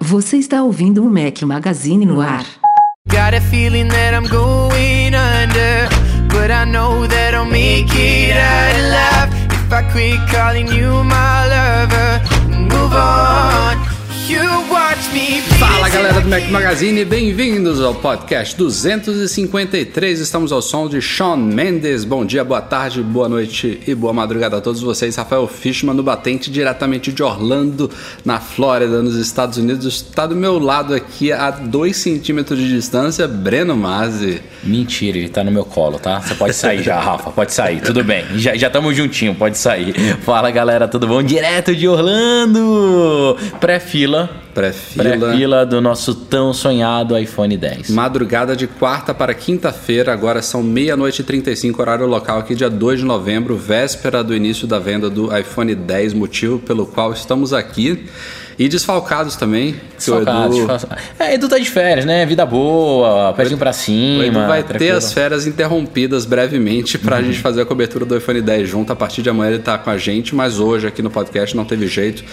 Você está ouvindo o Mac Magazine no ar. Got a feeling that I'm going under, but I know that I'll make it out alive if I quit calling you my lover and move on. You me. Fala galera do Mac Magazine, bem-vindos ao podcast 253. Estamos ao som de Sean Mendes. Bom dia, boa tarde, boa noite e boa madrugada a todos vocês. Rafael Fishman no batente diretamente de Orlando, na Flórida, nos Estados Unidos. Está do meu lado aqui a 2 centímetros de distância, Breno Mazzi. Mentira, ele tá no meu colo, tá? Você pode sair já, Rafa, pode sair, tudo bem. Já estamos juntinho, pode sair. Fala galera, tudo bom? Direto de Orlando! Pré-fila. Pré-fila. Pré-fila do nosso tão sonhado iPhone 10. Madrugada de quarta para quinta-feira, agora são meia-noite e 35, horário local aqui, dia 2 de novembro, véspera do início da venda do iPhone 10, motivo pelo qual estamos aqui. E desfalcados também. que o Desfalcado, Edu. É, Edu tá de férias, né? Vida boa, pezinho pra o cima. Edu vai ter tranquilo. as férias interrompidas brevemente pra gente fazer a cobertura do iPhone 10 junto. A partir de amanhã ele tá com a gente, mas hoje aqui no podcast não teve jeito.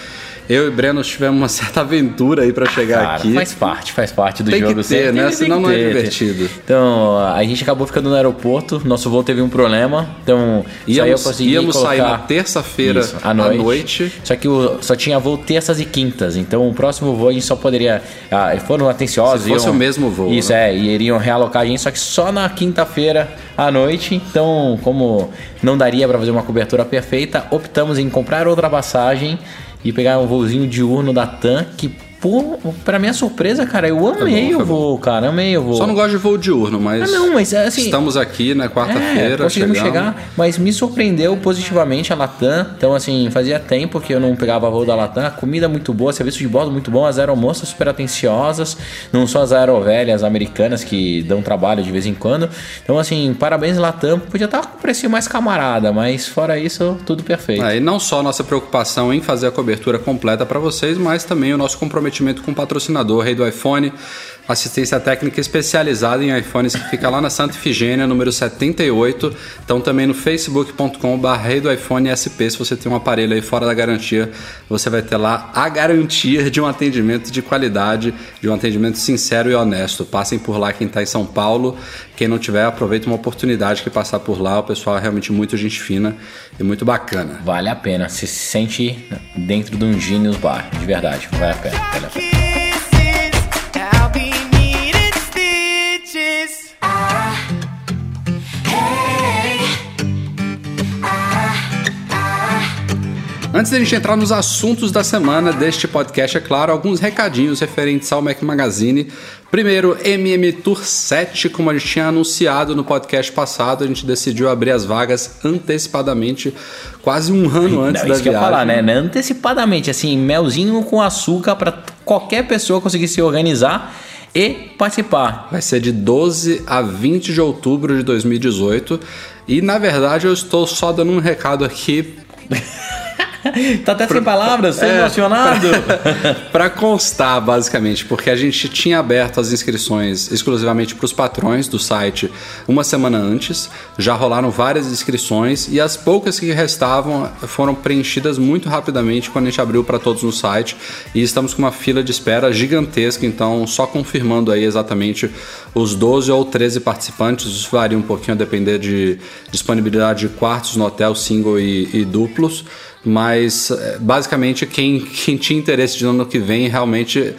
Eu e Breno tivemos uma certa aventura aí pra chegar Cara, aqui. faz parte, faz parte do Tem que jogo. ter, sempre. né? Tem- tem Senão que não é ter, divertido. Então, a gente acabou ficando no aeroporto, nosso voo teve um problema. Então, Íamos, consegui íamos sair colocar- na terça-feira Isso, à noite. Só que o, só tinha voo terças e quintas. Então o próximo voo a gente só poderia. Ah, foram atenciosos. Se fosse iam- o mesmo voo, Isso, né? é. E iriam realocar a gente, só que só na quinta-feira à noite. Então, como não daria para fazer uma cobertura perfeita, optamos em comprar outra passagem e pegar um voozinho diurno da TAM, que, por, pra minha surpresa, cara, eu amei bom, foi o voo, cara. Amei o voo. Só não gosto de voo diurno, mas. Ah, não, mas assim. Estamos aqui na É, quarta-feira. conseguimos chegamos. chegar, mas me surpreendeu positivamente a Latam. Então, assim, fazia tempo que eu não pegava voo da Latam. Comida muito boa, serviço de bordo muito bom, as aeromoças super atenciosas. Não só as aerovelhas americanas que dão trabalho de vez em quando. Então, assim, parabéns Latam. Podia estar com um preço mais camarada, mas fora isso, tudo perfeito. É, e não só nossa preocupação em fazer a cobertura completa para vocês, mas também o nosso comprometimento com o patrocinador Rei do iPhone, assistência técnica especializada em iPhones que fica lá na Santa Ifigênia, número 78. Então também no facebook.com.br Rei do iPhone SP, se você tem um aparelho aí fora da garantia, você vai ter lá a garantia de um atendimento de qualidade, de um atendimento sincero e honesto. Passem por lá quem está em São Paulo. Quem não tiver, aproveita uma oportunidade que passar por lá. O pessoal é realmente muito gente fina e muito bacana. Vale a pena. Se sente dentro de um Genius Bar. De verdade. Vale a pena. Vale a pena. Antes da gente entrar nos assuntos da semana deste podcast, é claro, alguns recadinhos referentes ao Mac Magazine. Primeiro, MM Tour 7, como a gente tinha anunciado no podcast passado, a gente decidiu abrir as vagas antecipadamente, quase um ano antes Não, da isso que eu falar? Né? Antecipadamente, assim, melzinho com açúcar para qualquer pessoa conseguir se organizar e participar. Vai ser de 12 a 20 de outubro de 2018. E na verdade eu estou só dando um recado aqui tá até sem palavras, É. emocionado. Para constar, basicamente, porque a gente tinha aberto as inscrições exclusivamente para os patrões do site uma semana antes, já rolaram várias inscrições e as poucas que restavam foram preenchidas muito rapidamente quando a gente abriu para todos no site e estamos com uma fila de espera gigantesca, então só confirmando aí exatamente os 12 ou 13 participantes, isso varia um pouquinho a depender de disponibilidade de quartos no hotel single e, e duplos. Mas eh, basicamente quem, quem tinha interesse de ano que vem realmente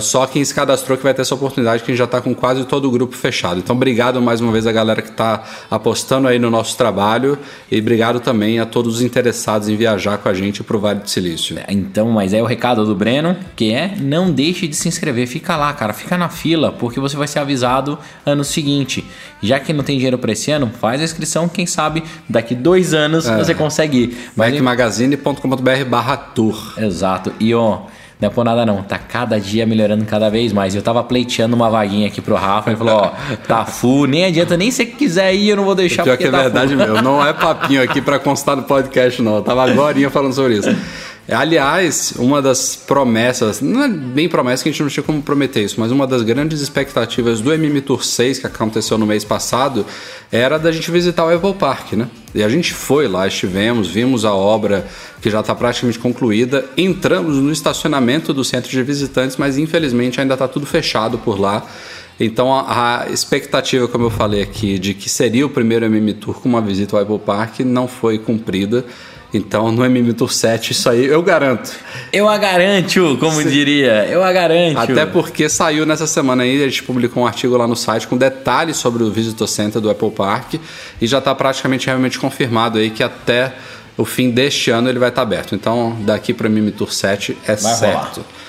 só quem se cadastrou que vai ter essa oportunidade, que a gente já está com quase todo o grupo fechado. Então obrigado mais uma vez a galera que está apostando aí no nosso trabalho e obrigado também a todos os interessados em viajar com a gente para o Vale do Silício. Então, mas é o recado do Breno, que é não deixe de se inscrever, fica lá, cara, fica na fila, porque você vai ser avisado ano seguinte. Já que não tem dinheiro para esse ano, faz a inscrição, quem sabe daqui dois anos você consegue ir. Mas macmagazine.com.br barra tour. Exato. E ó, Não é por nada não, tá cada dia melhorando cada vez mais. Eu tava pleiteando uma vaguinha aqui pro Rafa, ele falou, ó, tá full, nem adianta, nem se quiser ir, eu não vou deixar Pior que é tá verdade full. mesmo. Não é papinho aqui pra constar no podcast, não. Eu tava agora falando sobre isso. Aliás, uma das promessas, não é bem promessa que a gente não tinha como prometer isso, mas uma das grandes expectativas do MM Tour 6 que aconteceu no mês passado era da gente visitar o Apple Park, né? E a gente foi lá, estivemos, vimos a obra que já está praticamente concluída, entramos no estacionamento do centro de visitantes, mas infelizmente ainda está tudo fechado por lá. Então a, a, expectativa, como eu falei aqui, de que seria o primeiro MM Tour com uma visita ao Apple Park não foi cumprida. Então no MM Tour 7 isso aí eu garanto. Eu a garanto, como Sim. diria. Eu a garanto. Até porque saiu nessa semana aí, a gente publicou um artigo lá no site com detalhes sobre o Visitor Center do Apple Park e já está praticamente realmente confirmado aí que até o fim deste ano ele vai estar tá aberto. Então daqui para o MM Tour 7 é vai certo. Rolar.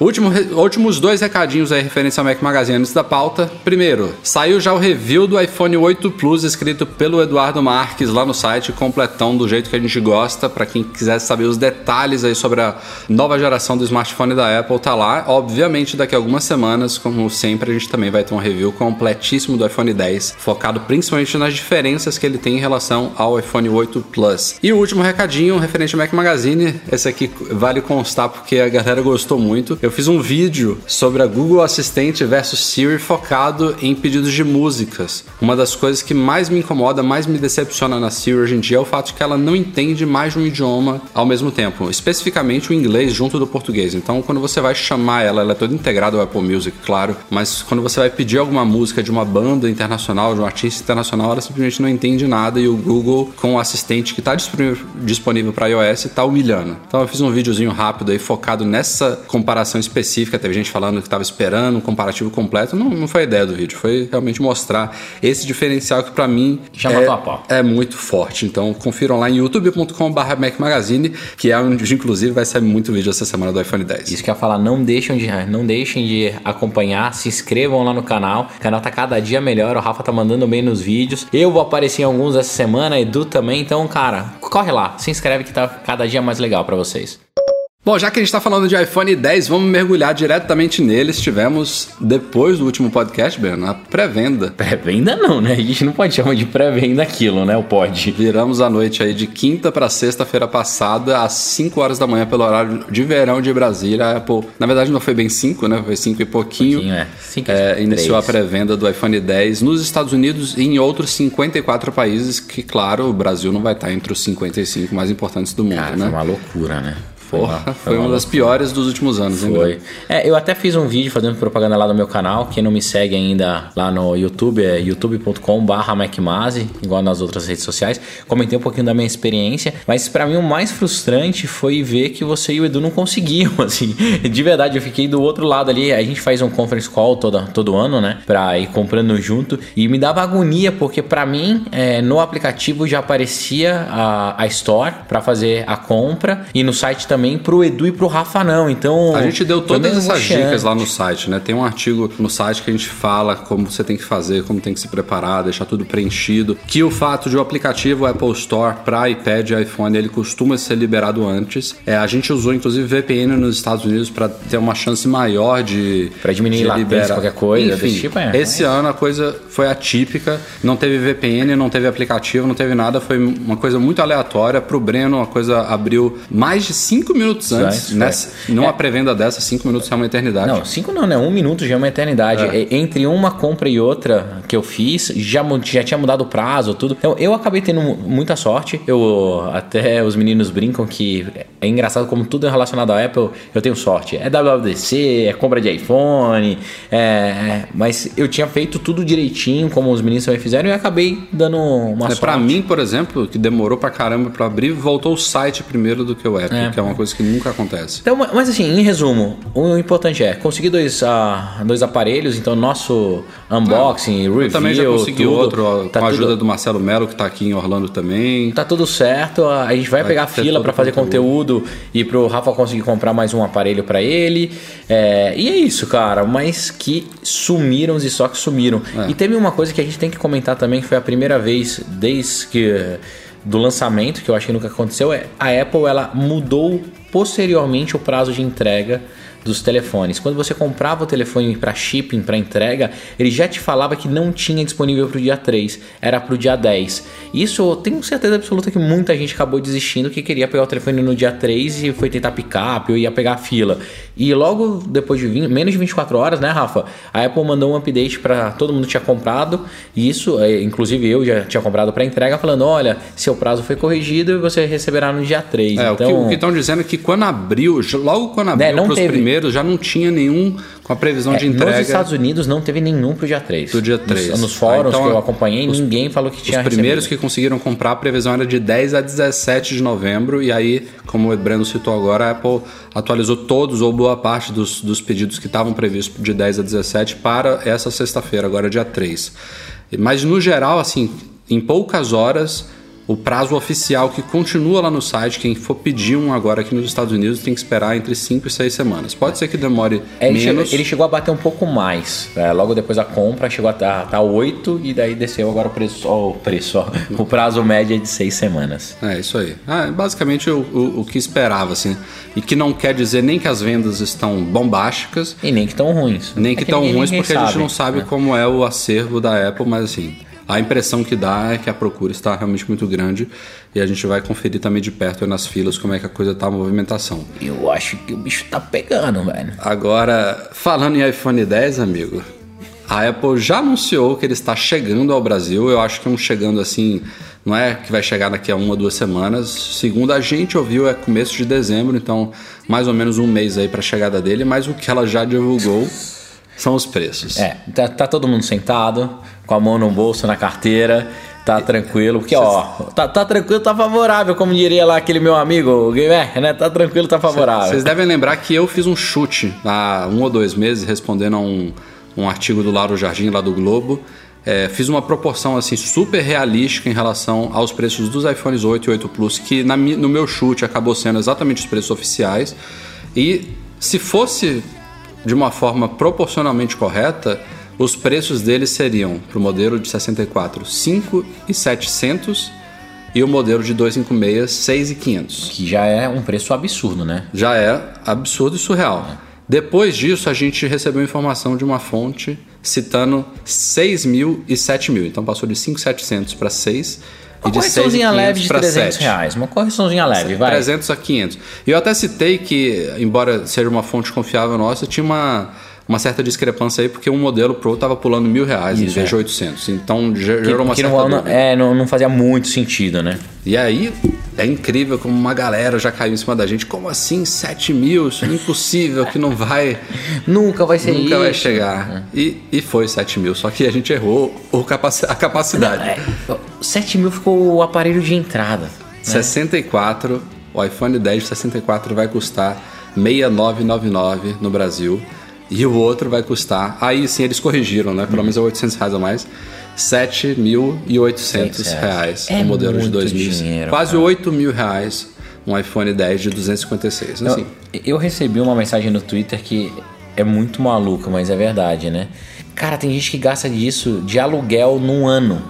Último, últimos dois recadinhos aí referentes ao Mac Magazine antes da pauta. Primeiro, saiu já o review do iPhone 8 Plus escrito pelo Eduardo Marques lá no site, completão do jeito que a gente gosta. Para quem quiser saber os detalhes aí sobre a nova geração do smartphone da Apple, tá lá. Obviamente, daqui a algumas semanas, como sempre, a gente também vai ter um review completíssimo do iPhone 10, focado principalmente nas diferenças que ele tem em relação ao iPhone 8 Plus. E o último recadinho referente ao Mac Magazine, esse aqui vale constar porque a galera gostou muito. Eu fiz um vídeo sobre a Google Assistente versus Siri focado em pedidos de músicas. Uma das coisas que mais me incomoda, mais me decepciona na Siri hoje em dia é o fato de que ela não entende mais de um idioma ao mesmo tempo, especificamente o inglês junto do português. Então, quando você vai chamar ela, ela é toda integrada ao Apple Music, claro, mas quando você vai pedir alguma música de uma banda internacional, de um artista internacional, ela simplesmente não entende nada e o Google, com o assistente que está disponível para iOS, está humilhando. Então, eu fiz um videozinho rápido aí focado nessa comparação específica, teve gente falando que estava esperando um comparativo completo. Não, não foi a ideia do vídeo, foi realmente mostrar esse diferencial que para mim é, a pau. é muito forte. Então confiram lá em youtube.com.br Mac Magazine, que é onde inclusive vai sair muito vídeo essa semana do iPhone 10. Isso que eu ia falar, não deixem de, não deixem de acompanhar, se inscrevam lá no canal. O canal tá cada dia melhor, o Rafa tá mandando bem nos vídeos. Eu vou aparecer em alguns essa semana, Edu também. Então, cara, corre lá, se inscreve que tá cada dia mais legal para vocês. Bom, já que a gente está falando de iPhone 10, vamos mergulhar diretamente nele. Estivemos, depois do último podcast, Ben, na pré-venda. Pré-venda não, né? A gente não pode chamar de pré-venda aquilo, né? O pode. Viramos a noite aí de quinta para sexta-feira passada, às 5 horas da manhã, pelo horário de verão de Brasília. A Apple, na verdade, não foi bem 5, né? Foi 5 e pouquinho. pouquinho é. Cinco, é, iniciou a pré-venda do iPhone 10 nos Estados Unidos e em outros 54 países, que, claro, o Brasil não vai estar entre os 55 mais importantes do mundo, Cara, né? Foi uma loucura, né? Porra, foi, foi uma, das piores dos últimos anos, hein? Foi. É, eu até fiz um vídeo fazendo propaganda lá no meu canal. Quem não me segue ainda lá no YouTube é youtube.com/barra MacMazi, igual nas outras redes sociais. Comentei um pouquinho da minha experiência, mas para mim o mais frustrante foi ver que você e o Edu não conseguiam, assim. De verdade, eu fiquei do outro lado ali. A gente faz um conference call toda, todo ano, né? Pra ir comprando junto. E me dava agonia, porque para mim, é, no aplicativo já aparecia a, a Store para fazer a compra e no site também também pro Edu e pro Rafa não. Então. A gente deu todas essas dicas lá no site, né? Tem um artigo no site que a gente fala como você tem que fazer, como tem que se preparar, deixar tudo preenchido. Que o fato de o aplicativo Apple Store para iPad e iPhone ele costuma ser liberado antes. É, a gente usou inclusive VPN nos Estados Unidos para ter uma chance maior de. Para diminuir de liberar qualquer coisa. Enfim, tipo, é, esse é ano a coisa foi atípica. Não teve VPN, não teve aplicativo, não teve nada. Foi uma coisa muito aleatória. Pro Breno, a coisa abriu mais de 5 cinco minutos antes. Nessa, numa é. pré-venda dessa, cinco minutos é uma eternidade. Não, cinco não, né? Um minuto já é uma eternidade. É. Entre uma compra e outra que eu fiz, já, já tinha mudado o prazo, tudo. Então eu acabei tendo muita sorte. Eu até os meninos brincam que é engraçado como tudo é relacionado à Apple, eu tenho sorte. É WWDC, é compra de iPhone, é, é, mas eu tinha feito tudo direitinho, como os meninos também fizeram, e acabei dando uma é, sorte. Pra mim, por exemplo, que demorou pra caramba pra abrir, voltou o site primeiro do que o app, é. que é uma coisa que nunca acontece. Então, mas assim, em resumo, o importante é conseguir dois, uh, dois aparelhos, então nosso unboxing, review. Eu também já consegui tudo, outro, tá com a ajuda tudo... do Marcelo Melo, que tá aqui em Orlando também. Tá tudo certo, a gente vai, vai pegar fila para fazer conteúdo. conteúdo e pro Rafa conseguir comprar mais um aparelho para ele. É, e é isso, cara, mas que sumiram os estoques sumiram. É. E teve uma coisa que a gente tem que comentar também, que foi a primeira vez desde que do lançamento, que eu acho que nunca aconteceu, é a Apple ela mudou posteriormente o prazo de entrega dos telefones. Quando você comprava o telefone para shipping, para entrega, ele já te falava que não tinha disponível para o dia 3, era para o dia 10. Isso eu tenho certeza absoluta que muita gente acabou desistindo que queria pegar o telefone no dia 3 e foi tentar picar, ou ia pegar a fila. E logo depois de 20, menos de 24 horas, né, Rafa? A Apple mandou um update para todo mundo que tinha comprado, e isso, é, inclusive eu já tinha comprado para entrega, falando: olha, seu prazo foi corrigido e você receberá no dia 3. É, então, o que estão dizendo é que quando abriu, logo quando abriu Né, para os teve- já não tinha nenhum com a previsão de É, entrega. Nos Estados Unidos não teve nenhum pro dia 3. Do dia 3. Nos, nos fóruns Ah, então, que eu acompanhei, os- ninguém falou que tinha Os primeiros recebido. que conseguiram comprar, a previsão era de 10 a 17 de novembro. E aí, como o Breno citou agora, a Apple atualizou todos ou boa parte dos, dos pedidos que estavam previstos de 10 a 17 para essa sexta-feira, agora dia 3. Mas no geral, assim, em poucas horas, o prazo oficial que continua lá no site, quem for pedir um agora aqui nos Estados Unidos tem que esperar entre 5 e 6 semanas. Pode ser que demore É, ele, chegou, menos. ele chegou a bater um pouco mais. é, logo depois da compra, chegou a estar tá 8 e daí desceu agora o preço. Ó, o preço, ó, o prazo médio é de 6 semanas. É, isso aí. Ah, é basicamente o, o, o que esperava, assim. E que não quer dizer nem que as vendas estão bombásticas, E nem que tão ruins. nem É que estão ruins, porque a gente não sabe né? como é o acervo da Apple, mas assim, a impressão que dá é que a procura está realmente muito grande e a gente vai conferir também de perto nas filas como é que a coisa tá a movimentação. Eu acho que o bicho tá pegando, velho. Agora, falando em iPhone 10, amigo, a Apple já anunciou que ele está chegando ao Brasil. Eu acho que um chegando assim, não é que vai chegar daqui a uma, duas semanas. Segundo a gente ouviu, é começo de dezembro, então mais ou menos um mês aí para a chegada dele. Mas o que ela já divulgou são os preços. É, tá, tá todo mundo sentado, com a mão no bolso, na carteira, tá tranquilo, porque ó, tá, tá tranquilo, tá favorável, como diria lá aquele meu amigo, o Gamer, né? Tá tranquilo, tá favorável. Vocês devem lembrar que eu fiz um chute há um ou dois meses, respondendo a um, um artigo do Lauro Jardim, lá do Globo. É, fiz uma proporção assim super realística em relação aos preços dos iPhones 8 e 8 Plus, que na no meu chute acabou sendo exatamente os preços oficiais. E se fosse de uma forma proporcionalmente correta, os preços deles seriam para o modelo de 64, 5,700 e o modelo de 256, 6,500 Que já é um preço absurdo, né? já é absurdo e surreal. Depois disso, a gente recebeu informação de uma fonte citando 6 mil e 7 mil. Então passou de 5,700 para 6 e Uma correçãozinha 6,500 leve de para 300 7. reais. Uma correçãozinha leve, vai. 300 a 500. E eu até citei que, embora seja uma fonte confiável nossa, tinha uma, uma certa discrepância aí, porque um modelo Pro estava pulando mil reais em Isso, vez é. de 800. Então ge- Que, gerou uma que certa não, não- dúvida. é, não, não fazia muito sentido, né? E aí é incrível como uma galera já caiu em cima da gente. Como assim 7 mil? Isso é impossível, que não vai... Nunca vai ser Nunca vai isso. chegar. E, e foi 7 mil, só que a gente errou o capaci- a capacidade. É, 7 mil ficou o aparelho de entrada. 64, o iPhone 10 de 64 vai custar 6999 no Brasil. E o outro vai custar, aí sim eles corrigiram, né? Pelo menos é 800 reais a mais. 7.800 reais É o modelo de muito 2000. dinheiro, Quase cara. 8 mil reais um iPhone 10 de 256. Assim, Eu, eu recebi uma mensagem no Twitter que é muito maluca, mas é verdade, né? Cara, tem gente que gasta disso de aluguel num ano.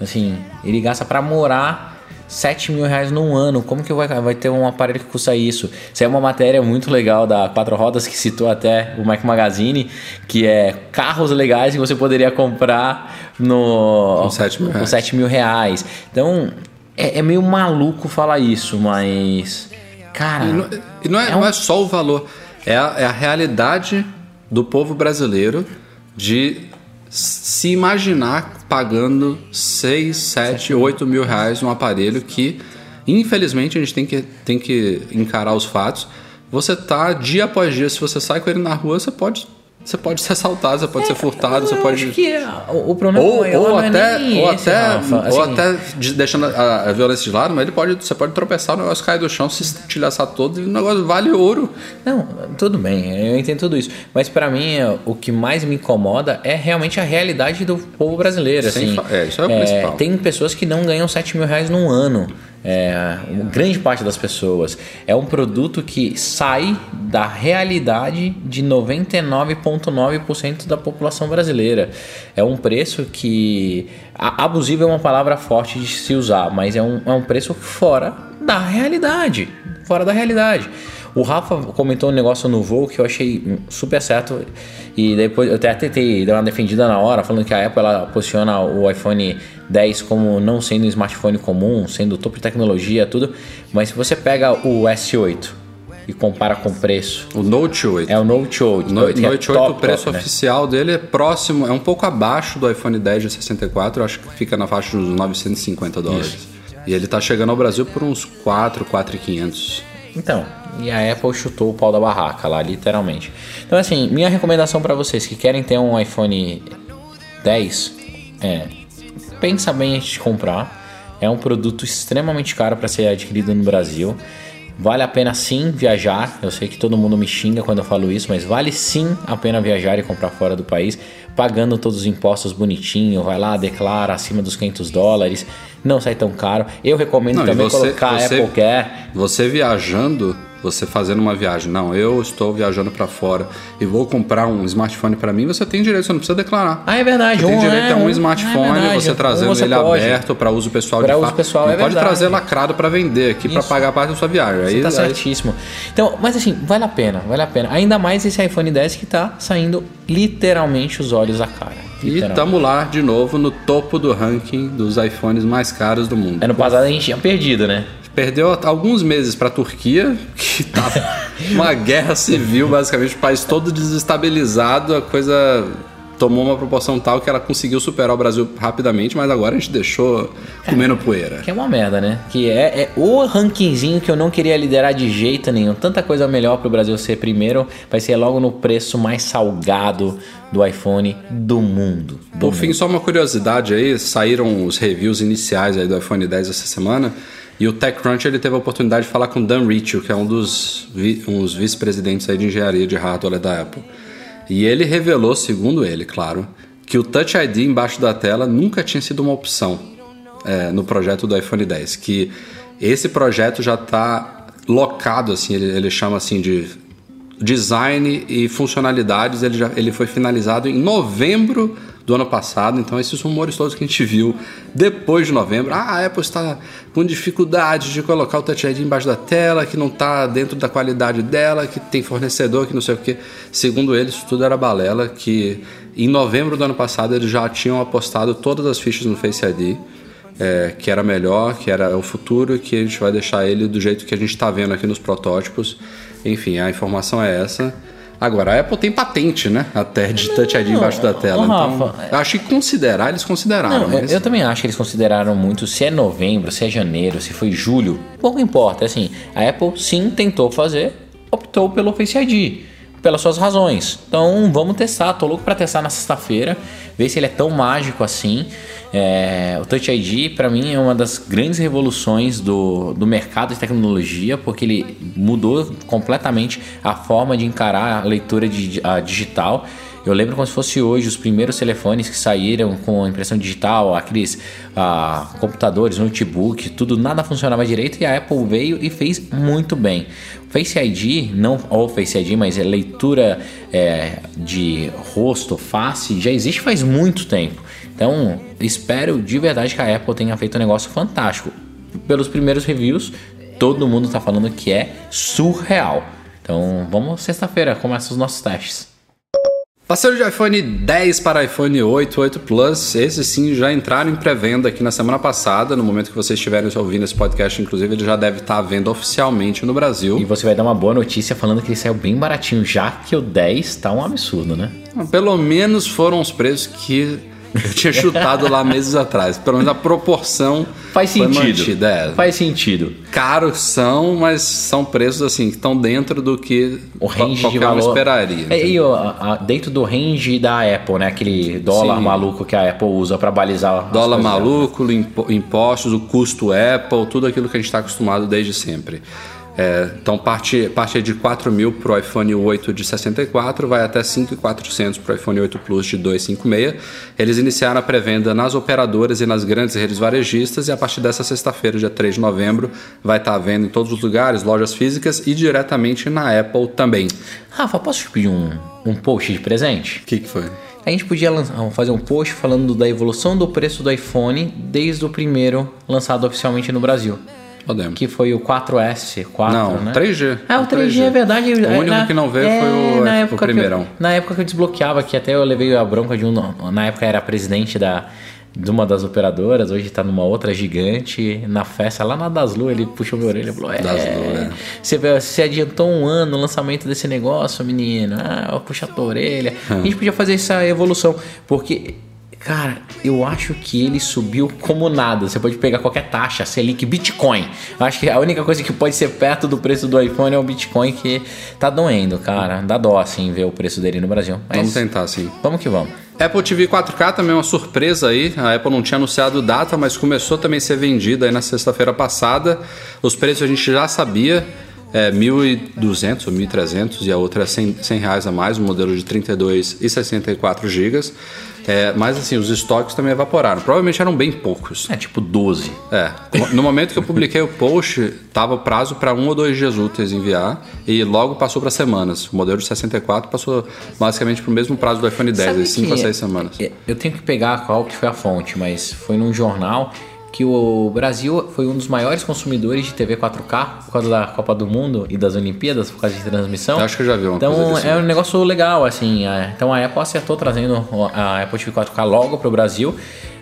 Assim, ele gasta pra morar 7 mil reais num ano. Como que vai, vai ter um aparelho que custa isso? Isso é uma matéria muito legal da Quatro Rodas que citou até o Mac Magazine, que é carros legais que você poderia comprar no, Com 7 mil com reais. 7 mil reais. Então, é, é meio maluco falar isso, mas. Cara. E não, e não é, É um- não é só o valor, é a, é a realidade do povo brasileiro de se imaginar pagando 6, 7, 8 mil reais num aparelho que, infelizmente, a gente tem que, tem que encarar os fatos. Você tá dia após dia, se você sai com ele na rua, você pode, você pode ser assaltado, você pode ser furtado, você pode. acho que o, problema Ou, maior ou é até, nem ou, esse, até, Rafa. ou Assim, até de- deixando a, violência de lado, mas ele pode, você pode tropeçar, o negócio cai do chão, se estilhaçar todo e o negócio vale ouro. Não, tudo bem, eu entendo tudo isso. Mas pra mim, o que mais me incomoda é realmente a realidade do povo brasileiro. Sem Assim, é, isso é o principal. Tem pessoas que não ganham 7 mil reais num ano. É, grande parte das pessoas. É um produto que sai da realidade de 99,9% da população brasileira. É um preço que. Abusivo é uma palavra forte de se usar, mas é um, é um preço fora da realidade. Fora da realidade. O Rafa comentou um negócio no voo que eu achei super certo. E depois eu até tentei dar uma defendida na hora, falando que a Apple ela posiciona o iPhone 10 como não sendo um smartphone comum, sendo topo de tecnologia, tudo. Mas se você pega o S8 e compara com o preço. O Note 8. É o Note 8. No, Note 8, é top, o preço top, né? oficial dele é próximo, é um pouco abaixo do iPhone 10 de 64, eu acho que fica na faixa dos 950 dólares. Isso. E ele tá chegando ao Brasil por uns 4, 4,500. Então, e a Apple chutou o pau da barraca lá, literalmente. Então, assim, minha recomendação para vocês que querem ter um iPhone 10 é pensa bem antes de comprar. É um produto extremamente caro para ser adquirido no Brasil. Vale a pena sim viajar. Eu sei que todo mundo me xinga quando eu falo isso, mas vale sim a pena viajar e comprar fora do país, pagando todos os impostos bonitinho. Vai lá, declara acima dos 500 dólares, não sai tão caro. Eu recomendo Não, também você- colocar você- Apple Care. Você viajando, você fazendo uma viagem, não, eu estou viajando para fora e vou comprar um smartphone para mim, você tem direito, você não precisa declarar. Ah, é verdade. Você tem um direito é, a um um- smartphone, é verdade. você trazendo você ele pode. aberto para uso pessoal Pra de uso pessoal, não é pode verdade. trazer lacrado para vender aqui para pagar parte da sua viagem. Aí, Você tá aí- certíssimo. Então, mas assim, vale a pena, vale a pena. Ainda mais esse iPhone 10 que tá saindo literalmente os olhos da cara. E estamos lá de novo no topo do ranking dos iPhones mais caros do mundo. Ano passado a gente tinha perdido, né? Perdeu alguns meses para a Turquia, que tava uma guerra civil, basicamente, o país todo desestabilizado, a coisa tomou uma proporção tal que ela conseguiu superar o Brasil rapidamente, mas agora a gente deixou comendo poeira. Que é uma merda, né? Que é, é o rankingzinho que eu não queria liderar de jeito nenhum. Tanta coisa melhor pro Brasil ser primeiro, vai ser logo no preço mais salgado do iPhone do mundo. Do Por fim, só uma curiosidade aí, saíram os reviews iniciais aí do iPhone 10 essa semana, e o TechCrunch ele teve a oportunidade de falar com Dan Ritchie, que é um dos vi- vice-presidentes de engenharia de hardware da Apple. E ele revelou, segundo ele, claro, que o Touch ID embaixo da tela nunca tinha sido uma opção é, no projeto do iPhone 10, que esse projeto já está locado, assim, ele, ele chama assim de design e funcionalidades, ele, já, ele foi finalizado em novembro do ano passado, então esses rumores todos que a gente viu depois de novembro, ah, a Apple está com dificuldade de colocar o Touch ID embaixo da tela, que não está dentro da qualidade dela, que tem fornecedor, que não sei o que. Segundo ele, isso tudo era balela, que em novembro do ano passado eles já tinham apostado todas as fichas no Face ID, é, que era melhor, que era o futuro, que a gente vai deixar ele do jeito que a gente está vendo aqui nos protótipos. Enfim, a informação é essa. Agora, a Apple tem patente, né? Até de Touch ID embaixo da tela. então, Rafa, eu acho que considerar, eles consideraram. Não, eu, mas... eu também acho que eles consideraram muito se é novembro, se é janeiro, se foi julho. Pouco importa, assim, a Apple sim tentou fazer, optou pelo Face ID, pelas suas razões. Então vamos testar, tô louco pra testar na sexta-feira, ver se ele é tão mágico assim. É, o Touch ID para mim é uma das grandes revoluções do, do mercado de tecnologia, porque ele mudou completamente a forma de encarar a leitura de, a digital. Eu lembro como se fosse hoje os primeiros telefones que saíram com impressão digital, aqueles ah, computadores, notebook, tudo nada funcionava direito e a Apple veio e fez muito bem. Face ID, não o Face ID, mas é leitura é, de rosto, face, já existe faz muito tempo. Então espero de verdade que a Apple tenha feito um negócio fantástico. Pelos primeiros reviews, todo mundo está falando que é surreal. Então vamos sexta-feira, começa os nossos testes. Parceiro de iPhone 10 para iPhone 8, 8 Plus, esses sim já entraram em pré-venda aqui na semana passada. No momento que vocês estiverem ouvindo esse podcast, inclusive, ele já deve estar à venda oficialmente no Brasil. E você vai dar uma boa notícia falando que ele saiu bem baratinho, já que o 10 tá um absurdo, né? Pelo menos foram os preços que eu tinha chutado lá meses atrás. Pelo menos a proporção Faz sentido. mantida. É. Faz sentido. Caros são, mas são preços assim que estão dentro do que O range qualquer de valor. esperaria. É, e ó, dentro do range da Apple, né? Aquele dólar Sim. maluco que a Apple usa pra balizar. Dólar maluco, impo- impostos, o custo Apple, tudo aquilo que a gente está acostumado desde sempre. É, então parte, parte de 4 mil para o iPhone 8 de 64, vai até 5.400 para o iPhone 8 Plus de 256. Eles iniciaram a pré-venda nas operadoras e nas grandes redes varejistas e a partir dessa sexta-feira, dia 3 de novembro, vai estar à venda em todos os lugares, lojas físicas e diretamente na Apple também. Rafa, posso te pedir um, um post de presente? O que, que foi? A gente podia lançar- fazer um post falando da evolução do preço do iPhone desde o primeiro lançado oficialmente no Brasil. Podemos. Que foi o 4S, 4, Não, né? 3G. Ah, o 3G, é verdade. O único que não veio foi o- na o época eu- primeirão. na época que eu desbloqueava, que até eu levei a bronca de um. Na época era presidente da, de uma das operadoras, hoje tá numa outra gigante. Na festa lá na Daslu, ele puxou minha orelha e falou: É, Daslu, é. você, você adiantou um ano o lançamento desse negócio, menino. Ah, eu vou puxar tua orelha. A gente podia fazer essa evolução, porque. Cara, eu acho que ele subiu como nada. Você pode pegar qualquer taxa, Selic, Bitcoin. Eu acho que a única coisa que pode ser perto do preço do iPhone é o Bitcoin, que tá doendo, cara. Dá dó, assim, ver o preço dele no Brasil. Mas Vamos tentar, sim. vamos que vamos. Apple TV 4K também é uma surpresa aí. A Apple não tinha anunciado data, mas começou também a ser vendida aí na sexta-feira passada. Os preços a gente já sabia. É 1.200 ou 1.300 e a outra é 100, 100 reais a mais, um modelo de 32 e 64 gigas. É, mas assim, os estoques também evaporaram. Provavelmente eram bem poucos. É tipo 12. É, no momento que eu publiquei o post, tava o prazo para um ou dois dias úteis enviar e logo passou para semanas. O modelo de 64 passou basicamente para o mesmo prazo do iPhone 10, Sabe aí 5 a que 6 semanas. Eu tenho que pegar qual que foi a fonte, mas foi num jornal que o Brasil foi um dos maiores consumidores de TV 4K por causa da Copa do Mundo e das Olimpíadas, por causa de transmissão. Eu acho que eu já vi uma Então coisa é um negócio legal, assim. é. Então a Apple acertou trazendo a Apple TV 4K logo pro Brasil.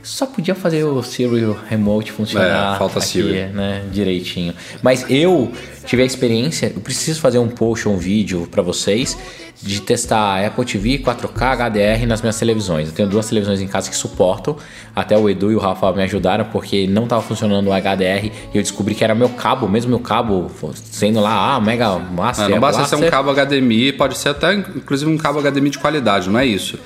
Só podia fazer o Siri Remote funcionar É, falta aqui, Siri. né, direitinho. Mas eu tive a experiência, eu preciso fazer um post ou um vídeo para vocês de testar a Apple TV 4K HDR nas minhas televisões. Eu tenho duas televisões em casa que suportam. Até o Edu e o Rafa me ajudaram porque não estava funcionando o HDR e eu descobri que era meu cabo, mesmo meu cabo sendo lá, ah, Mega Master. É, não basta ser um cabo HDMI, pode ser até inclusive um cabo HDMI de qualidade, não é isso.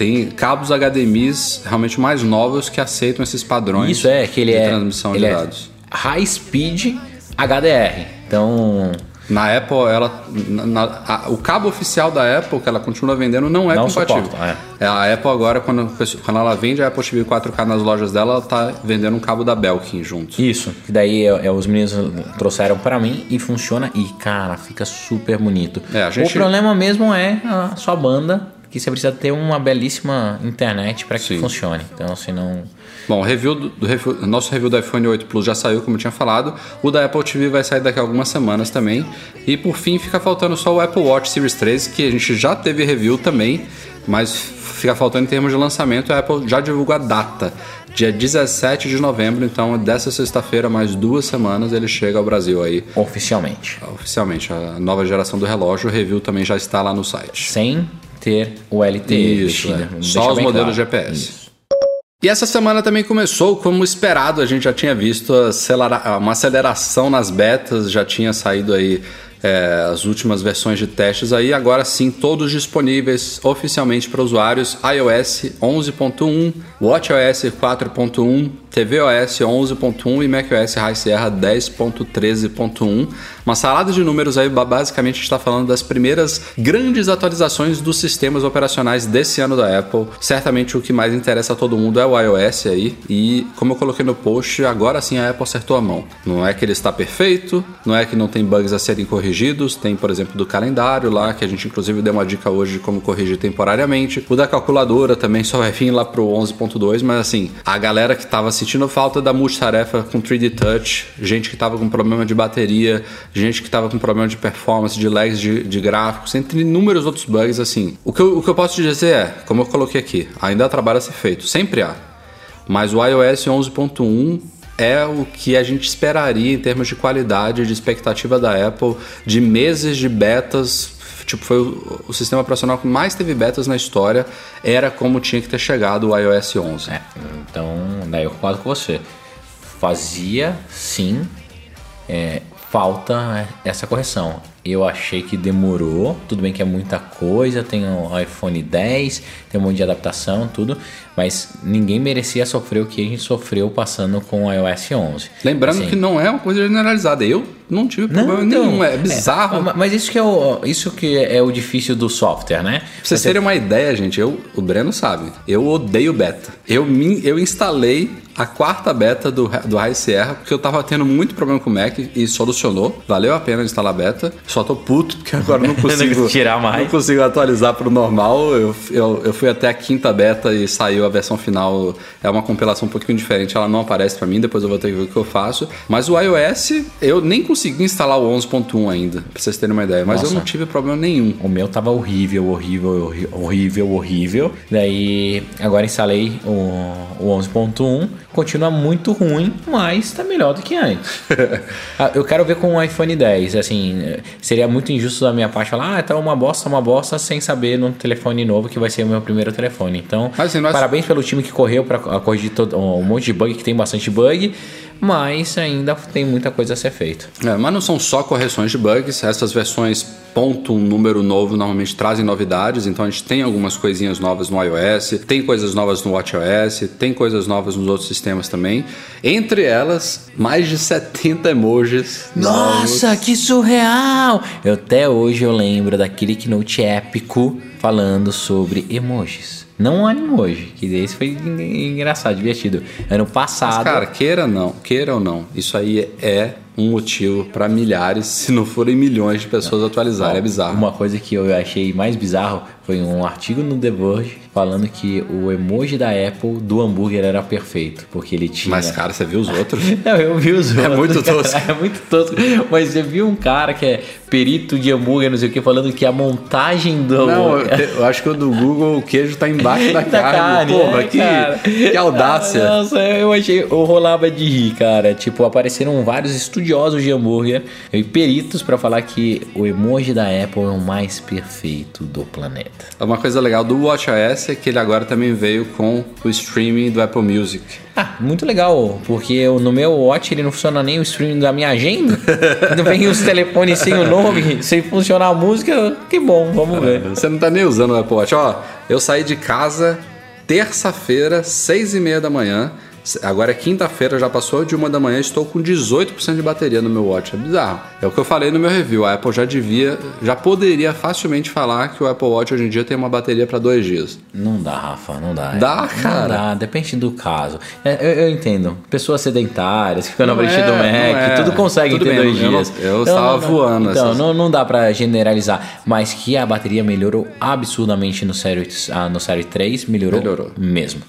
Tem cabos HDMIs realmente mais novos que aceitam esses padrões Isso é que ele de é transmissão ele de é dados. high speed HDR. Então, Na Apple, ela, na- na- a- o cabo oficial da Apple, que ela continua vendendo, não é Não compatível. suporta, É, a Apple agora, quando, quando ela vende a Apple TV 4K nas lojas dela, ela tá vendendo um cabo da Belkin junto. Isso, que daí é, é, os meninos trouxeram pra mim e funciona e, cara, fica super bonito. É, gente- O problema mesmo é a sua banda, que você precisa ter uma belíssima internet pra que Sim. funcione. Então, se não. Bom, o review do, do review- nosso review do iPhone 8 Plus já saiu, como eu tinha falado. O da Apple TV vai sair daqui a algumas semanas também. E por fim, fica faltando só o Apple Watch Series 3, que a gente já teve review também, mas fica faltando em termos de lançamento. A Apple já divulgou a data, dia 17 de novembro. Então, dessa sexta-feira, mais duas semanas, ele chega ao Brasil aí. Oficialmente. Oficialmente, a nova geração do relógio, o review também já está lá no site. Sem ter o LTE. Isso, é. só os modelos claro. GPS. Isso. E essa semana também começou, como esperado, a gente já tinha visto acelera- uma aceleração nas betas, já tinha saído aí é, as últimas versões de testes aí, agora sim todos disponíveis oficialmente para usuários iOS 11.1, WatchOS 4.1, tvOS 11.1 e macOS High Sierra 10.13.1. Uma salada de números aí, ba- basicamente está falando das primeiras grandes atualizações dos sistemas operacionais desse ano da Apple. Certamente o que mais interessa a todo mundo é o iOS aí, e como eu coloquei no post, agora sim a Apple acertou a mão. Não é que ele está perfeito, não é que não tem bugs a serem corrigidos, tem, por exemplo, do calendário lá, que a gente inclusive deu uma dica hoje de como corrigir temporariamente. O da calculadora também só vai vir lá pro 11.2, mas assim, a galera que tava sentindo falta da multitarefa com 3D Touch, gente que tava com problema de bateria, gente que tava com problema de performance, de lags de, de gráficos, entre inúmeros outros bugs, assim. O que, eu, o que eu posso te dizer é, como eu coloquei aqui, ainda há trabalho a ser feito, sempre há. Mas o iOS 11.1 é o que a gente esperaria em termos de qualidade, de expectativa da Apple, de meses de betas. Tipo, foi o, o sistema operacional que mais teve betas na história. Era como tinha que ter chegado o iOS 11. É, então, daí eu concordo com você. Fazia, sim, é, falta essa correção. Eu achei que demorou, tudo bem que é muita coisa, tem o iPhone 10, tem um monte de adaptação, tudo, mas ninguém merecia sofrer o que a gente sofreu passando com o iOS 11. Lembrando Assim, que não é uma coisa generalizada. Eu não tive problema então, nenhum. É bizarro. ma- Mas isso que é o, isso que é o difícil do software, né? Pra vocês terem uma ideia, gente, eu, o Breno sabe, eu odeio beta. Eu, me, eu instalei a quarta beta do, do High Sierra porque eu tava tendo muito problema com o Mac e solucionou. Valeu a pena instalar beta. Só tô puto porque agora eu não consigo Tirar mais. Não consigo atualizar pro normal. Eu, eu, eu fui até a quinta beta e saiu a versão final. É uma compilação um pouquinho diferente, ela não aparece pra mim, depois eu vou ter que ver o que eu faço. Mas o iOS, eu nem consegui instalar o 11.1 ainda, pra vocês terem uma ideia. Mas eu Nossa. não tive problema nenhum. O meu tava horrível, horrível, horrível, horrível. Daí agora instalei o, o 11.1. Continua muito ruim, mas tá melhor do que antes. Ah, Eu quero ver com o iPhone 10. Assim, seria muito injusto da minha parte falar, ah, tá uma bosta, uma bosta, sem saber no telefone novo que vai ser o meu primeiro telefone. Então, assim, nós- parabéns pelo time que correu para corrigir todo, um monte de bug, que tem bastante bug, mas ainda tem muita coisa a ser feita. É, mas não são só correções de bugs, essas versões ponto um número novo normalmente trazem novidades, então a gente tem algumas coisinhas novas no iOS, tem coisas novas no WatchOS, tem coisas novas nos outros sistemas também. Entre elas, mais de 70 emojis. Nossa, novos. que surreal! Eu, até hoje eu lembro daquele keynote épico falando sobre emojis. Não um emoji, que esse foi en- engraçado, divertido. Ano passado. Mas, cara, queira não, queira ou não, isso aí é um motivo para milhares, se não forem milhões de pessoas atualizarem. É bizarro. Uma coisa que eu achei mais bizarro foi um artigo no The Verge falando que o emoji da Apple do hambúrguer era perfeito, porque ele tinha. Mas, cara, você viu os outros? Não, eu vi os É outros, muito cara, tosco. É muito tosco. Mas você viu um cara que é perito de hambúrguer, não sei o que, falando que a montagem do. Não, eu, eu acho que o do Google o queijo tá embaixo da, da carne. carne, Porra, é, que, cara. que audácia. Nossa, eu achei, eu rolava de rir, cara. Tipo, apareceram vários estudiosos de hambúrguer e peritos pra falar que o emoji da Apple é o mais perfeito do planeta. Uma coisa legal do WatchOS é que ele agora também veio com o streaming do Apple Music. Ah, muito legal, porque eu- no meu Watch ele não funciona nem o streaming da minha agenda. não vem os telefones sem o nome, sem funcionar a música. Que bom, vamos ver. Você não tá nem usando o Apple Watch. Ó, eu saí de casa terça-feira, seis e meia da manhã. Agora é quinta-feira, já passou de uma da manhã, estou com 18% de bateria no meu Watch. É bizarro. É o que eu falei no meu review. A Apple já devia, já poderia facilmente falar que o Apple Watch hoje em dia tem uma bateria para dois dias. Não dá, Rafa, não dá. Dá, Não cara. dá, depende do caso. É, eu, eu entendo. Pessoas sedentárias, que ficam na Não frente é, do não Mac, é. tudo consegue Tudo ter bem, dois eu não- dias. eu estava voando Então, essas- não, não dá pra generalizar. Mas que a bateria melhorou absurdamente no Série, ah, no série 3, melhorou, Melhorou. mesmo.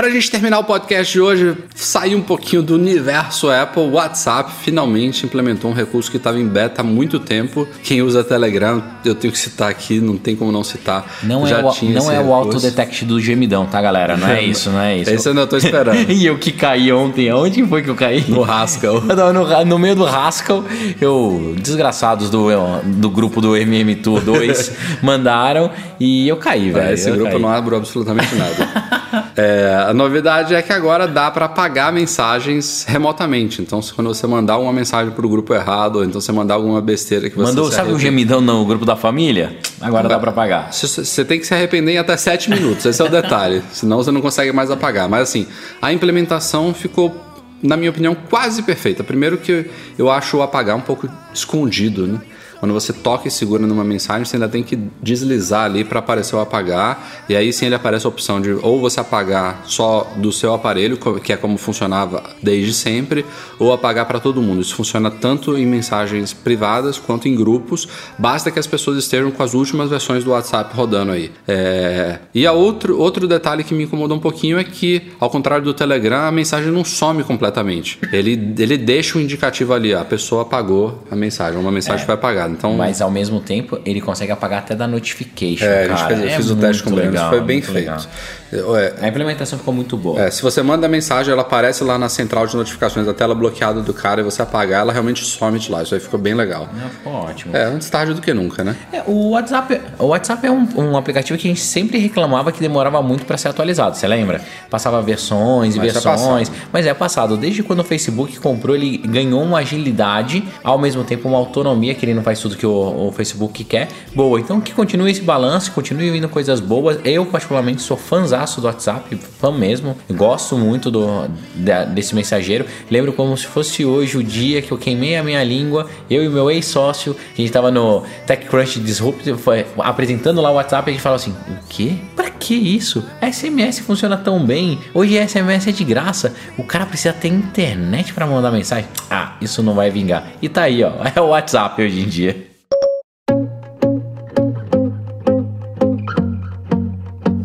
Pra gente terminar o podcast de hoje, sair um pouquinho do universo Apple, o WhatsApp finalmente implementou um recurso que estava em beta há muito tempo. Quem usa Telegram, eu tenho que citar aqui, não tem como não citar. Não Já é o, não esse é o autodetect do gemidão, tá, galera? Não é isso, não é isso. Esse eu ainda tô esperando. e eu que caí ontem, onde foi que eu caí? No Haskell. Não, no, no meio do Haskell, eu, desgraçados do, do grupo do MM Tour 2 mandaram e eu caí, velho. É, esse eu grupo caí. não abre absolutamente nada. É, a novidade é que agora dá para apagar mensagens remotamente. Então, se quando você mandar uma mensagem pro grupo errado, ou então você mandar alguma besteira que você Mandou, sabe o gemidão no grupo da família? Agora dá pra pagar. Você- Você tem que se arrepender em até 7 minutos, esse é o detalhe. Senão você não consegue mais apagar. Mas assim, a implementação ficou, na minha opinião, quase perfeita. Primeiro que eu acho o apagar um pouco escondido, né? Quando você toca e segura numa mensagem, você ainda tem que deslizar ali para aparecer o apagar. E aí sim ele aparece a opção de ou você apagar só do seu aparelho, que é como funcionava desde sempre, ou apagar para todo mundo. Isso funciona tanto em mensagens privadas quanto em grupos. Basta que as pessoas estejam com as últimas versões do WhatsApp rodando aí. É, E a outro, outro detalhe que me incomodou um pouquinho é que, ao contrário do Telegram, a mensagem não some completamente. Ele, ele deixa o indicativo ali, a pessoa apagou a mensagem, uma mensagem foi apagada. Então, Mas ao mesmo tempo, ele consegue apagar até da notification. é, cara. fez, eu É fiz o teste com o Breno, foi bem muito feito. É, A implementação ficou muito boa. É, se você manda a mensagem, ela aparece lá na central de notificações da tela bloqueada do cara e você apagar, ela realmente some de lá. Isso aí ficou bem legal. Ah, ficou ótimo. É, antes tarde do que nunca, né? É, o WhatsApp, o WhatsApp é um, um aplicativo que a gente sempre reclamava que demorava muito para ser atualizado. Você lembra? Passava versões e Mas é versões, mas é passado. Desde quando o Facebook comprou, ele ganhou uma agilidade, ao mesmo tempo uma autonomia, que ele não faz tudo que o, o Facebook quer. Boa, então que continue esse balanço, continue vindo coisas boas. Eu, particularmente, sou fãzaço do WhatsApp, fã mesmo. Gosto muito do, da- desse mensageiro. Lembro como se fosse hoje o dia que eu queimei a minha língua, eu e meu ex-sócio, a gente tava no TechCrunch Disrupt, foi, apresentando lá o WhatsApp, a gente falou assim: o quê? Pra que isso? SMS funciona tão bem. Hoje SMS é de graça. O cara precisa ter internet pra mandar mensagem. Ah, isso não vai vingar. E tá aí, ó. É o WhatsApp hoje em dia.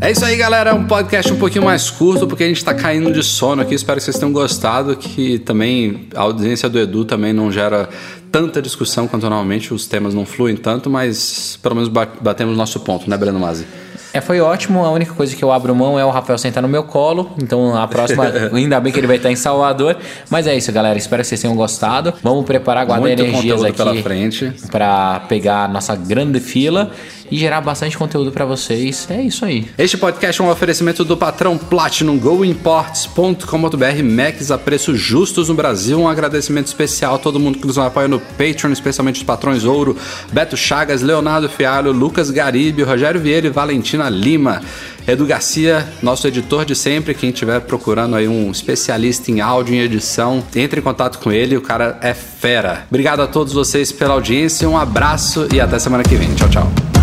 É isso aí, galera. É um podcast um pouquinho mais curto, porque a gente tá caindo de sono aqui. Espero que vocês tenham gostado. Que também a audiência do Edu também não gera tanta discussão quanto normalmente. Os temas não fluem tanto, mas pelo menos ba- batemos nosso ponto, né, Breno Mazzi? É, foi ótimo. A única coisa que eu abro mão é o Rafael sentar no meu colo. Então a próxima, ainda bem que ele vai estar em Salvador. Mas é isso, galera. Espero que vocês tenham gostado. Vamos preparar, guardar energias aqui pela frente. para pegar a nossa grande fila e gerar bastante conteúdo para vocês. É isso aí. Este podcast é um oferecimento do patrão Platinum GoImports.com.br Macs a preços justos no Brasil. Um agradecimento especial a todo mundo que nos apoia no Patreon, especialmente os patrões Ouro, Beto Chagas, Leonardo Fialho, Lucas Garibe, Rogério Vieira e Valentina Lima. Edu Garcia, nosso editor de sempre, quem estiver procurando aí um especialista em áudio e edição, entre em contato com ele, o cara é fera. Obrigado a todos vocês pela audiência, um abraço e até semana que vem. Tchau, tchau.